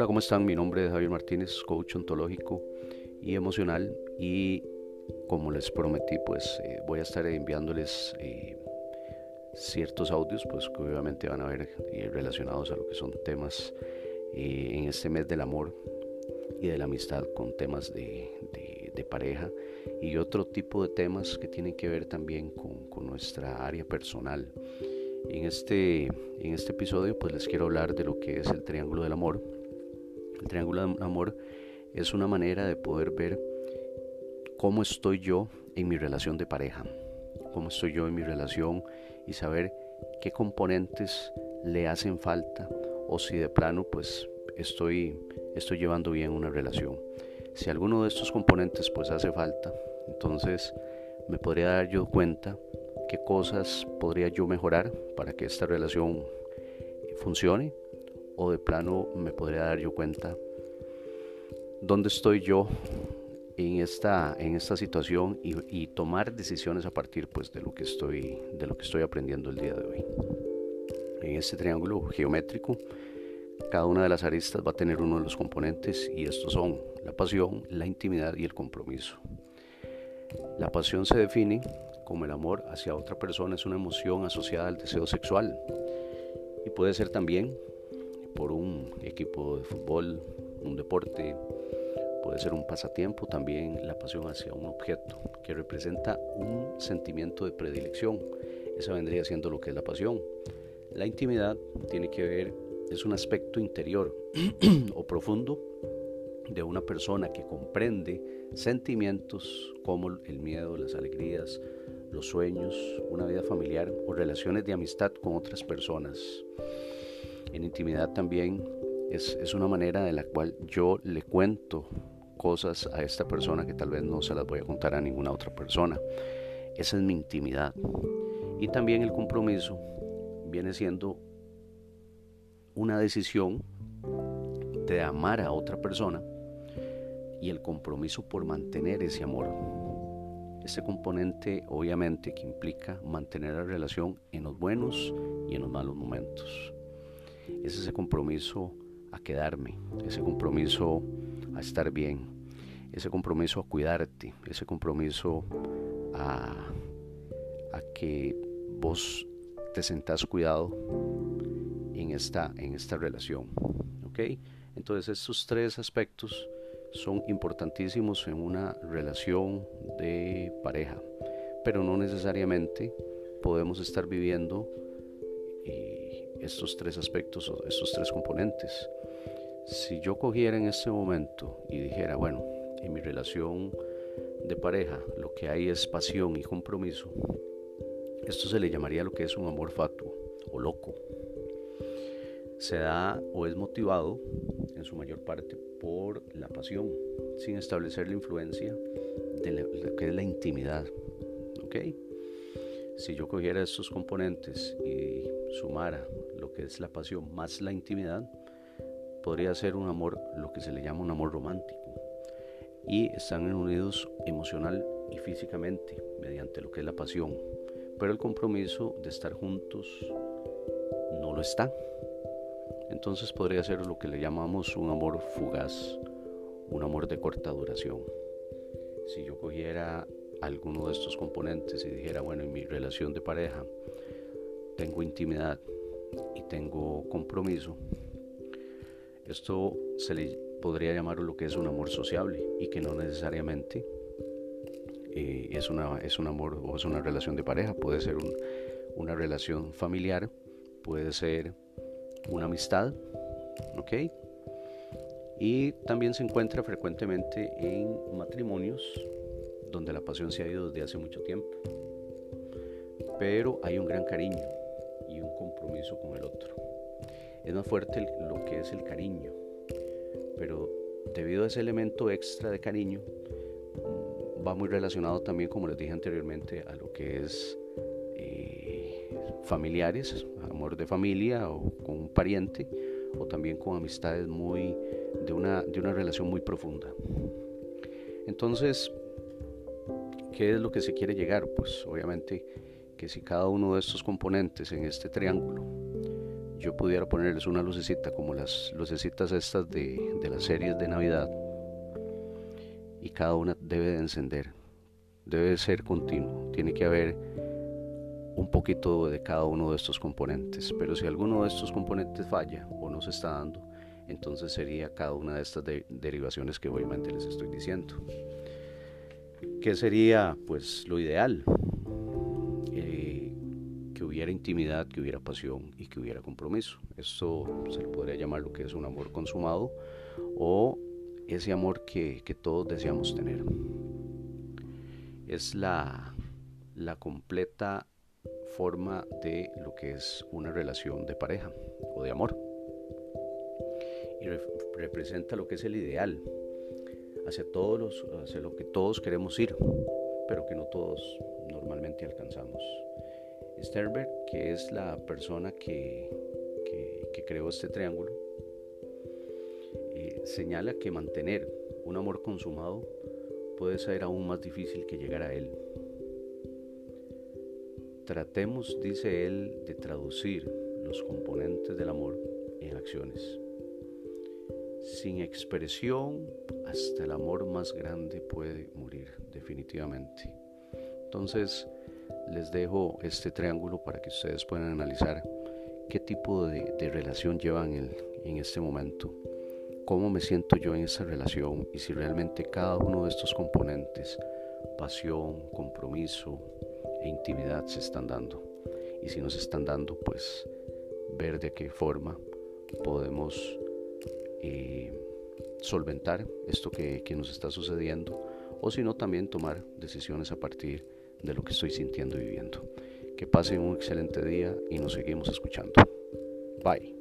Hola, ¿cómo están? Mi nombre es Javier Martínez, coach ontológico y emocional y como les prometí, pues eh, voy a estar enviándoles eh, ciertos audios, pues que obviamente van a ver eh, relacionados a lo que son temas en este mes del amor y de la amistad con temas de, pareja y otro tipo de temas que tienen que ver también con, con nuestra área personal. En este, en este episodio pues les quiero hablar de lo que es el triángulo del amor el triángulo de amor es una manera de poder ver cómo estoy yo en mi relación de pareja, cómo estoy yo en mi relación y saber qué componentes le hacen falta o si de plano pues estoy, estoy llevando bien una relación. Si alguno de estos componentes pues hace falta, entonces me podría dar yo cuenta qué cosas podría yo mejorar para que esta relación funcione o de plano me podría dar yo cuenta dónde estoy yo en esta, en esta situación y, tomar decisiones a partir pues, de, lo que estoy, de lo que estoy aprendiendo el día de hoy. En este triángulo geométrico, cada una de las aristas va a tener uno de los componentes y estos son la pasión, la intimidad y el compromiso. La pasión se define como el amor hacia otra persona, es una emoción asociada al deseo sexual y puede ser también por un equipo de fútbol, un deporte, puede ser un pasatiempo, también la pasión hacia un objeto que representa un sentimiento de predilección. Esa vendría siendo lo que es la pasión. La intimidad tiene que ver, es un aspecto interior o profundo de una persona que comprende sentimientos como el miedo, las alegrías, los sueños, una vida familiar o relaciones de amistad con otras personas en intimidad también es, es, una manera de la cual yo le cuento cosas a esta persona que tal vez no se las voy a contar a ninguna otra persona. Esa es mi intimidad. Y también el compromiso viene siendo una decisión de amar a otra persona y el compromiso por mantener ese amor. Ese componente obviamente que implica mantener la relación en los buenos y en los malos momentos es ese compromiso a quedarme, ese compromiso a estar bien, ese compromiso a cuidarte, ese compromiso a, que vos te sentás cuidado en esta, en esta relación. ¿ok? Entonces estos tres aspectos son importantísimos en una relación de pareja, pero no necesariamente podemos estar viviendo estos tres aspectos estos tres componentes. Si yo cogiera en este momento y dijera, bueno, en mi relación de pareja lo que hay es pasión y compromiso, esto se le llamaría lo que es un amor fatuo o loco. Se da o es motivado en su mayor parte por la pasión, sin establecer la influencia de lo que es la intimidad. ¿ok?, si yo cogiera estos componentes y sumara lo que es la pasión más la intimidad, podría ser un amor, lo que se le llama un amor romántico. Y están unidos emocional y físicamente mediante lo que es la pasión. Pero el compromiso de estar juntos no lo está. Entonces podría ser lo que le llamamos un amor fugaz, un amor de corta duración. Si yo cogiera alguno de estos componentes y dijera, bueno, en mi relación de pareja tengo intimidad y tengo compromiso, esto se le podría llamar lo que es un amor sociable y que no necesariamente eh, es, una, es un amor o es una relación de pareja, puede ser una relación familiar, puede ser una amistad, ¿ok? Y también se encuentra frecuentemente en matrimonios donde la pasión se ha ido desde hace mucho tiempo. Pero hay un gran cariño y un compromiso con el otro. Es más fuerte lo que es el cariño, pero debido a ese elemento extra de cariño, mm, va muy relacionado también, como les dije anteriormente, a lo que es eh, familiares, amor de familia o con un pariente, o también con amistades muy de una, de una relación muy profunda. Entonces, ¿Qué es lo que se quiere llegar? Pues obviamente que si cada uno de estos componentes en este triángulo yo pudiera ponerles una lucecita como las lucecitas estas de, de las series de Navidad y cada una debe de encender, debe de ser continuo, tiene que haber un poquito de cada uno de estos componentes, pero si alguno de estos componentes falla o no se está dando, entonces sería cada una de estas derivaciones que obviamente les estoy diciendo. ¿Qué sería pues lo ideal? Que hubiera intimidad, que hubiera pasión y que hubiera compromiso. Esto se le podría llamar lo que es un amor consumado o ese amor que, todos deseamos tener. Es la, la completa forma de lo que es una relación de pareja o de amor. Y representa lo que es el ideal, hacia, todos los, hacia lo que todos queremos ir, pero que no todos normalmente alcanzamos. Sternberg, que es la persona que, que, creó este triángulo, eh, señala que mantener un amor consumado puede ser aún más difícil que llegar a él. Tratemos, dice él, de traducir los componentes del amor en acciones. Sin expresión, hasta el amor más grande puede morir, definitivamente. Entonces, les dejo este triángulo para que ustedes puedan analizar qué tipo de, relación llevan en, en este momento, cómo me siento yo en esa relación y si realmente cada uno de estos componentes, pasión, compromiso, e intimidad se están dando. Y si no se están dando, pues ver de qué forma podemos eh, solventar esto que, que nos está sucediendo o si no también tomar decisiones a partir de lo que estoy sintiendo y viviendo. Que pasen un excelente día y nos seguimos escuchando. Bye.